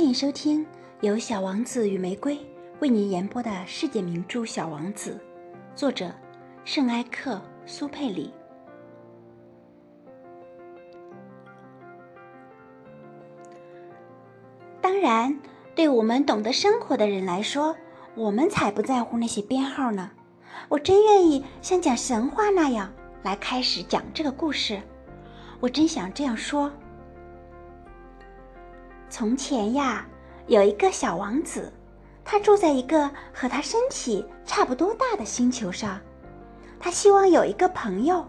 欢迎收听由小王子与玫瑰为您演播的世界名著《小王子》，作者圣埃克苏佩里。当然，对我们懂得生活的人来说，我们才不在乎那些编号呢。我真愿意像讲神话那样来开始讲这个故事。我真想这样说。从前呀，有一个小王子，他住在一个和他身体差不多大的星球上。他希望有一个朋友。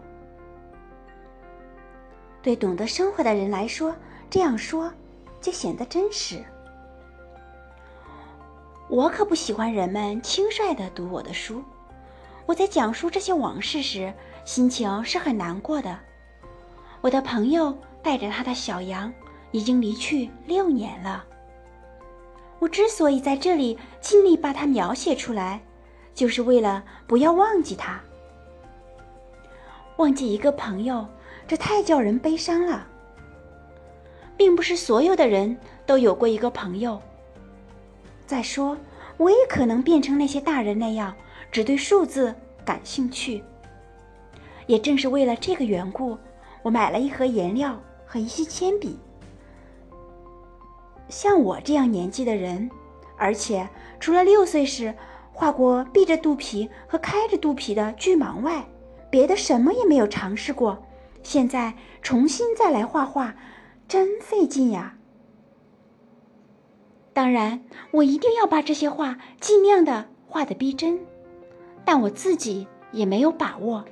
对懂得生活的人来说，这样说就显得真实。我可不喜欢人们轻率地读我的书。我在讲述这些往事时，心情是很难过的。我的朋友带着他的小羊。已经离去六年了。我之所以在这里尽力把它描写出来，就是为了不要忘记他。忘记一个朋友，这太叫人悲伤了。并不是所有的人都有过一个朋友。再说，我也可能变成那些大人那样，只对数字感兴趣。也正是为了这个缘故，我买了一盒颜料和一些铅笔。像我这样年纪的人，而且除了六岁时画过闭着肚皮和开着肚皮的巨蟒外，别的什么也没有尝试过。现在重新再来画画，真费劲呀。当然，我一定要把这些画尽量的画的逼真，但我自己也没有把握。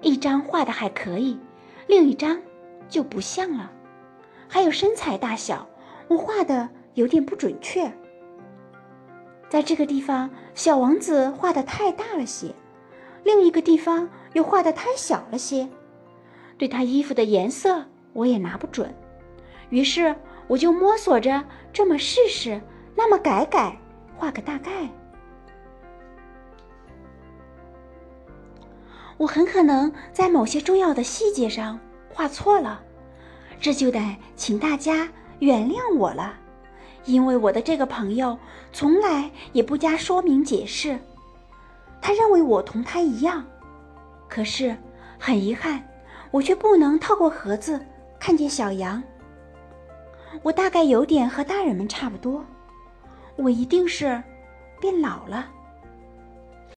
一张画的还可以，另一张就不像了。还有身材大小。我画的有点不准确，在这个地方，小王子画的太大了些，另一个地方又画的太小了些，对他衣服的颜色我也拿不准，于是我就摸索着这么试试，那么改改，画个大概。我很可能在某些重要的细节上画错了，这就得请大家。原谅我了，因为我的这个朋友从来也不加说明解释。他认为我同他一样，可是很遗憾，我却不能透过盒子看见小羊。我大概有点和大人们差不多，我一定是变老了。